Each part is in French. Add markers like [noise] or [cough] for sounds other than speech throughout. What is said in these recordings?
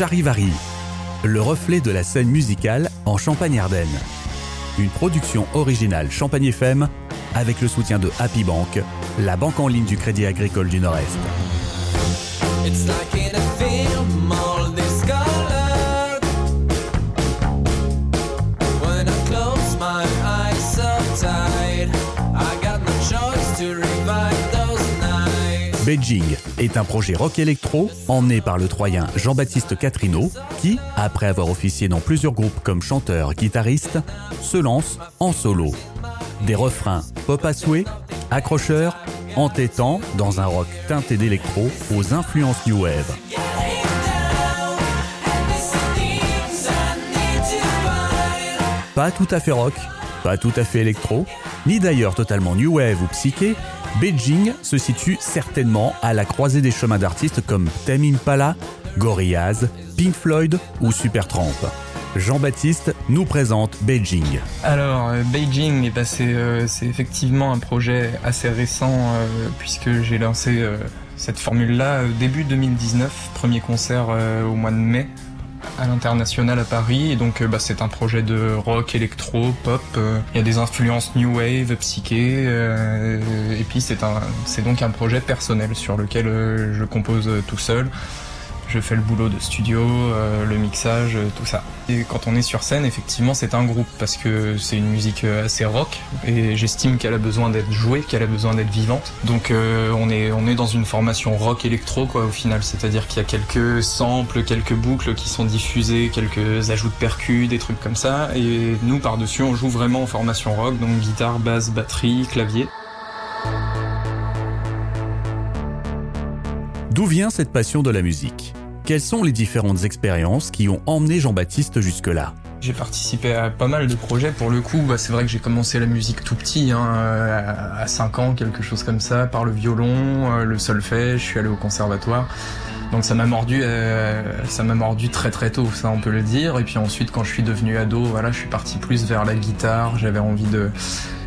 Charivari, le reflet de la scène musicale en Champagne-Ardenne. Une production originale Champagne FM avec le soutien de Happy Bank, la banque en ligne du Crédit Agricole du Nord-Est. Beijing est un projet rock électro emmené par le Troyen Jean-Baptiste Catrino qui, après avoir officié dans plusieurs groupes comme chanteur, guitariste, se lance en solo. Des refrains pop à souhait, accrocheurs, entêtants dans un rock teinté d'électro aux influences new wave. Pas tout à fait rock, pas tout à fait électro, ni d'ailleurs totalement new wave ou psyché, Beijing se situe certainement à la croisée des chemins d'artistes comme Tame Impala, Gorillaz, Pink Floyd ou Supertramp. Jean-Baptiste nous présente Beijing. Alors, euh, Beijing, c'est euh, c'est effectivement un projet assez récent euh, puisque j'ai lancé cette formule-là début 2019, premier concert au mois de mai à l'international à Paris et donc euh, bah, c'est un projet de rock, électro, pop. euh, Il y a des influences new wave, psyché euh, et puis c'est un c'est donc un projet personnel sur lequel je compose tout seul. Je fais le boulot de studio, euh, le mixage, euh, tout ça. Et quand on est sur scène, effectivement, c'est un groupe parce que c'est une musique euh, assez rock et j'estime qu'elle a besoin d'être jouée, qu'elle a besoin d'être vivante. Donc on est on est dans une formation rock électro quoi au final, c'est-à-dire qu'il y a quelques samples, quelques boucles qui sont diffusées, quelques ajouts de percus, des trucs comme ça et nous par-dessus on joue vraiment en formation rock donc guitare, basse, batterie, clavier. D'où vient cette passion de la musique? Quelles sont les différentes expériences qui ont emmené Jean-Baptiste jusque-là? J'ai participé à pas mal de projets. Pour le coup, bah, c'est vrai que j'ai commencé la musique tout petit, hein, à 5 ans, quelque chose comme ça, par le violon, euh, le solfège, je suis allé au conservatoire. Donc ça m'a mordu, euh, ça m'a mordu très très tôt, ça on peut le dire. Et puis ensuite, quand je suis devenu ado, voilà, je suis parti plus vers la guitare. J'avais envie de,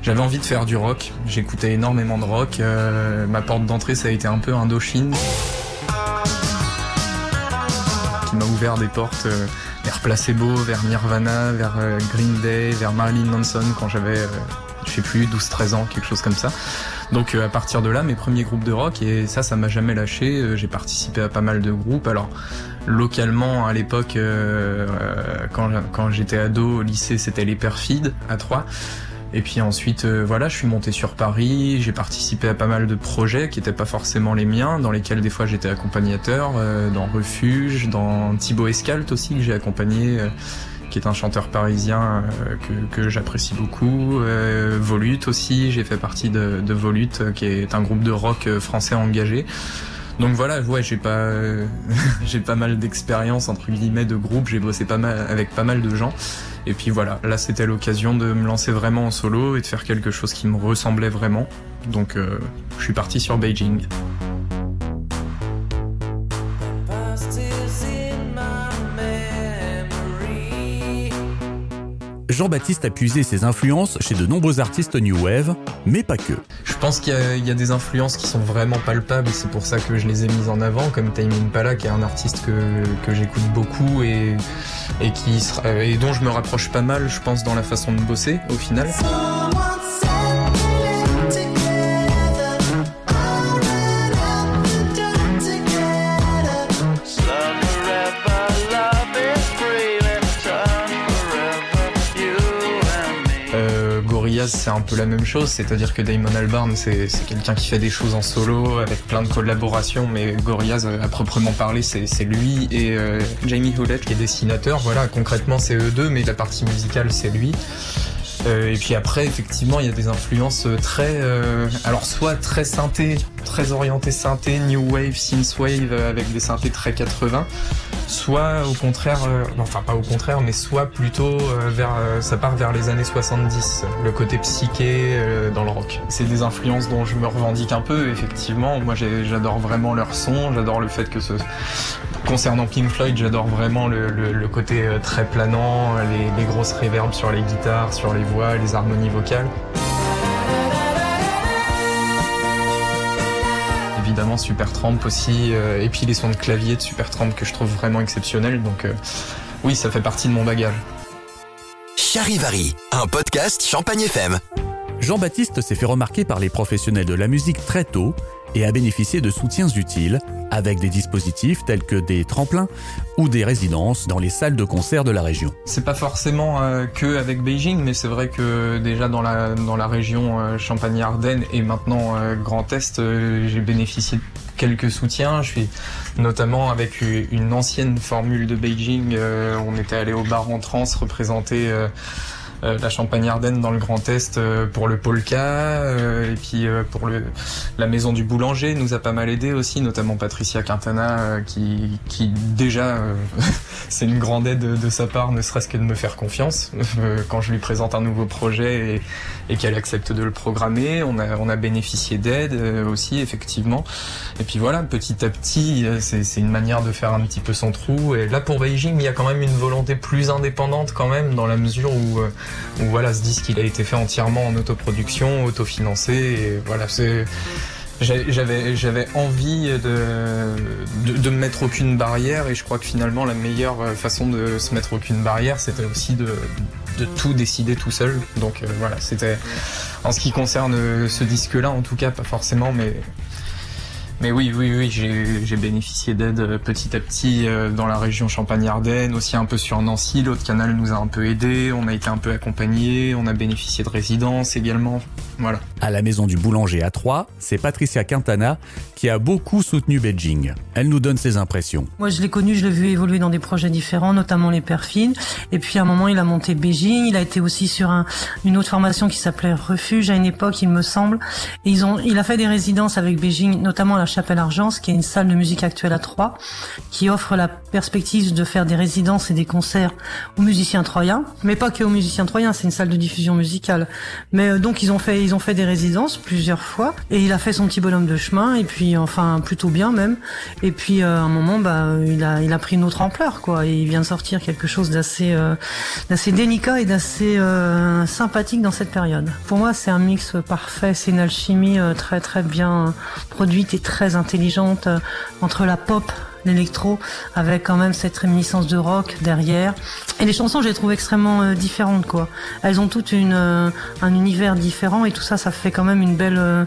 j'avais envie de faire du rock. J'écoutais énormément de rock. Euh, ma porte d'entrée, ça a été un peu Indochine, qui m'a ouvert des portes. euh, vers Placebo, vers Nirvana, vers euh, Green Day, vers Marilyn Manson quand j'avais, euh, je sais plus, 12-13 ans, quelque chose comme ça. Donc à partir de là, mes premiers groupes de rock, et ça, ça m'a jamais lâché. J'ai participé à pas mal de groupes. Alors localement, à l'époque, quand, quand j'étais ado au lycée, c'était les Perfides à Troyes. Et puis ensuite, euh, voilà, je suis monté sur Paris, j'ai participé à pas mal de projets qui n'étaient pas forcément les miens, dans lesquels des fois j'étais accompagnateur, euh, dans Refuge, dans Thibaut Escalt aussi, que j'ai accompagné, euh, qui est un chanteur parisien euh, que, que j'apprécie beaucoup. Euh, Volute aussi, j'ai fait partie de, de Volute, euh, qui est un groupe de rock français engagé. Donc voilà, ouais, j'ai pas, [laughs] j'ai pas mal d'expérience entre guillemets de groupe. J'ai bossé pas mal avec pas mal de gens. Et puis voilà, là c'était l'occasion de me lancer vraiment en solo et de faire quelque chose qui me ressemblait vraiment. Donc euh, je suis parti sur Beijing. Jean-Baptiste a puisé ses influences chez de nombreux artistes new wave, mais pas que. Je pense qu'il y, a- il y a des influences qui sont vraiment palpables c'est pour ça que je les ai mises en avant, comme Tame Impala, qui est un artiste que, que j'écoute beaucoup et, et, qui et dont je me rapproche pas mal, je pense, dans la façon de bosser au final. C'est un peu la même chose, c'est-à-dire que Damon Albarn, c'est quelqu'un qui fait des choses en solo avec plein de collaborations, mais Gorillaz, euh, à proprement parler, c'est lui et euh, Jamie Hewlett qui est dessinateur. Voilà, concrètement, c'est eux deux, mais la partie musicale, c'est lui. Euh, et puis après, effectivement, il y a des influences très, alors soit très synthé, très orienté synthé, new wave, synthwave, avec des synthés très 80, soit au contraire, euh, enfin pas au contraire, mais soit plutôt euh, vers, euh, ça part vers les années 70, le côté psyché euh, dans le rock. C'est des influences dont je me revendique un peu, effectivement. Moi, j'adore vraiment leur son, j'adore le fait que ce, concernant Pink Floyd, j'adore vraiment le côté euh, très planant, les, les grosses réverbes sur les guitares, sur les voix, les harmonies vocales. Évidemment Supertramp aussi, euh, et puis les sons de clavier de Supertramp que je trouve vraiment exceptionnels. Donc euh, oui, ça fait partie de mon bagage. Charivari, un podcast Champagne FM. Jean-Baptiste s'est fait remarquer par les professionnels de la musique très tôt et a bénéficié de soutiens utiles avec des dispositifs tels que des tremplins ou des résidences dans les salles de concert de la région. C'est pas forcément euh, que avec Beijing, mais c'est vrai que déjà dans la dans la région euh, Champagne-Ardenne et maintenant euh, Grand Est, euh, j'ai bénéficié de quelques soutiens. Je suis notamment avec une ancienne formule de Beijing. on était allé au bar en trans représenter. Euh, la Champagne-Ardenne dans le Grand Est euh, pour le Polka euh, et puis pour le la maison du boulanger nous a pas mal aidé aussi notamment Patricia Quintana qui qui déjà [laughs] c'est une grande aide de, sa part, ne serait-ce que de me faire confiance [laughs] quand je lui présente un nouveau projet et, et qu'elle accepte de le programmer. On a, on a bénéficié d'aide aussi, effectivement. Et puis voilà, petit à petit, c'est c'est une manière de faire un petit peu son trou. Et là, pour Beijing, il y a quand même une volonté plus indépendante quand même, dans la mesure où, voilà, ce disque, il a été fait entièrement en autoproduction, autofinancé. Et voilà, c'est J'avais j'avais envie de, de de me mettre aucune barrière et je crois que finalement la meilleure euh, façon de se mettre aucune barrière c'était aussi de de tout décider tout seul donc euh, voilà c'était en ce qui concerne euh, ce disque là en tout cas pas forcément mais mais oui, oui, oui, j'ai bénéficié d'aide euh, petit à petit euh, dans la région Champagne-Ardenne, aussi un peu sur Nancy. L'autre canal nous a un peu aidé, on a été un peu accompagné, on a bénéficié de résidences également. Voilà. À la maison du boulanger à Troyes, c'est Patricia Quintana qui a beaucoup soutenu Beijing. Elle nous donne ses impressions. Moi, je l'ai connu, je l'ai vu évoluer dans des projets différents, notamment les Perfines. Et puis, à un moment, il a monté Beijing. Il a été aussi sur un, une autre formation qui s'appelait Refuge à une époque, il me semble. Et ils ont, il a fait des résidences avec Beijing, notamment à la Chapelle Argence, qui est une salle de musique actuelle à Troyes, qui offre la perspective de faire des résidences et des concerts aux musiciens troyens. Mais pas que aux musiciens troyens, c'est une salle de diffusion musicale. Mais euh, donc, ils ont fait, ils ont fait des résidences plusieurs fois. Et il a fait son petit bonhomme de chemin. Et puis, enfin, plutôt bien même. Et puis euh, à un moment, bah, il a, il a pris une autre ampleur, quoi. Et il vient de sortir quelque chose d'assez, euh, d'assez délicat et d'assez euh, sympathique dans cette période. Pour moi, c'est un mix parfait. C'est une alchimie très très bien produite et très intelligente entre la pop l'électro avec quand même cette réminiscence de rock derrière. Et les chansons je les trouve extrêmement euh, différentes quoi. Elles ont toutes une euh, un univers différent et tout ça ça fait quand même une belle euh,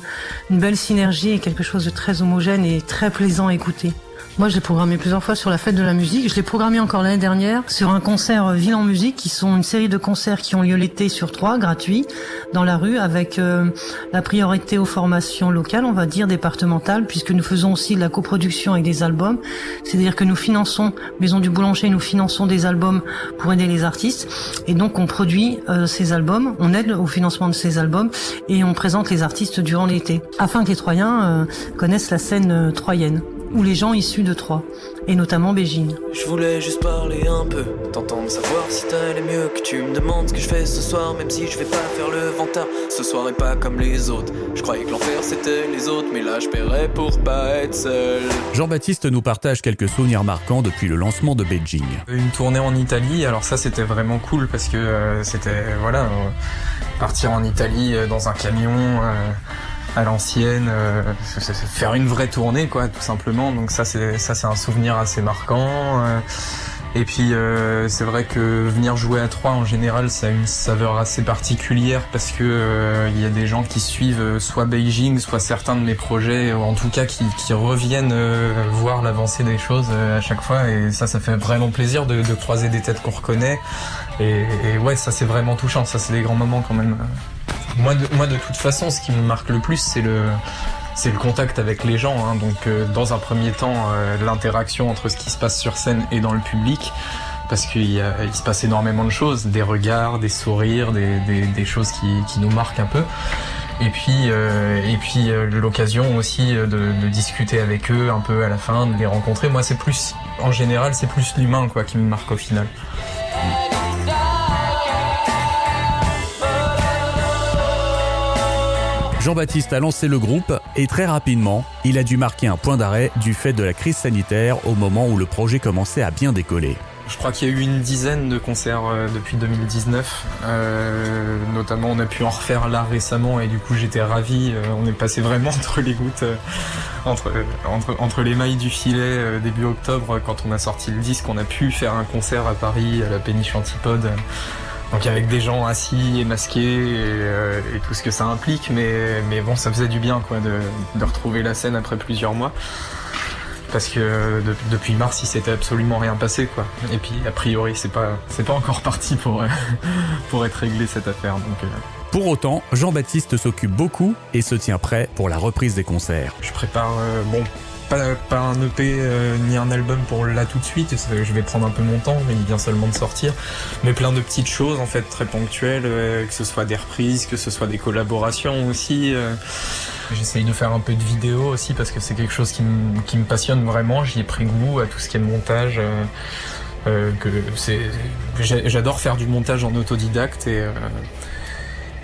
une belle synergie et quelque chose de très homogène et très plaisant à écouter moi, je l'ai programmé plusieurs fois sur la fête de la musique. Je l'ai programmé encore l'année dernière sur un concert euh, Ville en musique, qui sont une série de concerts qui ont lieu l'été sur trois, gratuits, dans la rue, avec euh, la priorité aux formations locales, on va dire départementales, puisque nous faisons aussi de la coproduction avec des albums. C'est-à-dire que nous finançons, Maison du Boulanger, nous finançons des albums pour aider les artistes, et donc on produit euh, ces albums, on aide au financement de ces albums, et on présente les artistes durant l'été, afin que les Troyens euh, connaissent la scène euh, troyenne ou les gens issus de Troyes, et notamment Beijing. Je voulais juste parler un peu, t'entendre savoir si t'allais mieux, que tu me demandes ce que je fais ce soir, même si je vais pas faire le vantard. Ce soir est pas comme les autres. Je croyais que l'enfer c'était les autres, mais là je paierais pour pas être seul. Jean-Baptiste nous partage quelques souvenirs marquants depuis le lancement de Beijing. Une tournée en Italie, alors ça c'était vraiment cool parce que euh, c'était voilà euh, partir en Italie euh, dans un camion euh, à l'ancienne, euh, faire une vraie tournée quoi tout simplement. Donc ça c'est ça c'est un souvenir assez marquant. euh. et puis euh, c'est vrai que venir jouer à Troyes en général ça a une saveur assez particulière parce que euh, il y a des gens qui suivent soit Beijing, soit certains de mes projets, ou en tout cas qui, reviennent voir l'avancée des choses à chaque fois et ça ça fait vraiment plaisir de, de croiser des têtes qu'on reconnaît et, et ouais ça c'est vraiment touchant, ça c'est des grands moments quand même. Moi de, moi de toute façon ce qui me marque le plus c'est le c'est le contact avec les gens. hein. Donc, euh, dans un premier temps, euh, l'interaction entre ce qui se passe sur scène et dans le public, parce qu'il se passe énormément de choses, des regards, des sourires, des, des- des choses qui, qui nous marquent un peu. Et puis, euh, et puis euh, l'occasion aussi euh, de, de discuter avec eux un peu à la fin, de les rencontrer. Moi, c'est plus, en général, c'est plus l'humain quoi qui me marque au final. Jean-Baptiste a lancé le groupe et très rapidement, il a dû marquer un point d'arrêt du fait de la crise sanitaire au moment où le projet commençait à bien décoller. Je crois qu'il y a eu une dizaine de concerts euh, depuis 2019. Euh, notamment, on a pu en refaire là récemment et du coup, j'étais ravi. Euh, on est passé vraiment entre les gouttes, entre, entre, les mailles du filet début octobre quand on a sorti le disque. On a pu faire un concert à Paris à la Péniche Antipode. Donc avec des gens assis et masqués et, euh, et tout ce que ça implique, mais, mais bon, ça faisait du bien quoi de, de retrouver la scène après plusieurs mois. Parce que de- depuis mars il s'était absolument rien passé quoi. Et puis a priori c'est pas c'est pas encore [laughs] parti pour euh, pour être réglé cette affaire donc euh, Pour autant, Jean-Baptiste s'occupe beaucoup et se tient prêt pour la reprise des concerts. je prépare euh, bon pas, un EP euh, ni un album pour là tout de suite je vais prendre un peu mon temps mais il seulement de sortir mais plein de petites choses en fait très ponctuelles euh, que ce soit des reprises que ce soit des collaborations aussi euh. J'essaye de faire un peu de vidéo aussi parce que c'est quelque chose qui me, passionne vraiment. J'y ai pris goût à tout ce qui est montage. j'adore faire du montage en autodidacte et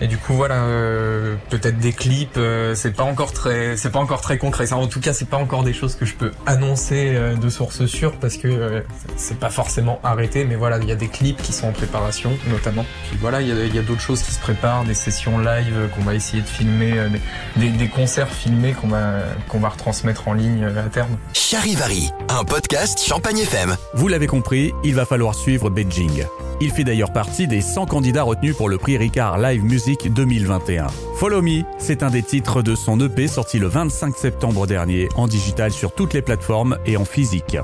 et du coup voilà euh, peut-être des clips. euh, c'est pas encore très c'est pas encore très concret. Ça, en tout cas c'est pas encore des choses que je peux annoncer euh, de source sûre parce que euh, c'est pas forcément arrêté. Mais voilà il y a des clips qui sont en préparation notamment. Puis voilà il y a, il y a d'autres choses qui se préparent, des sessions live euh, qu'on va essayer de filmer, euh, des, des, des concerts filmés qu'on va qu'on va retransmettre en ligne euh, à terme. Charivari, un podcast Champagne FM. Vous l'avez compris, il va falloir suivre Beijing. Il fait d'ailleurs partie des 100 candidats retenus pour le prix Ricard Live Music 2021. Follow Me, c'est un des titres de son EP sorti le 25 septembre dernier en digital sur toutes les plateformes et en physique.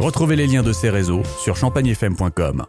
Retrouvez les liens de ses réseaux sur champagnefm.com.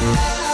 love.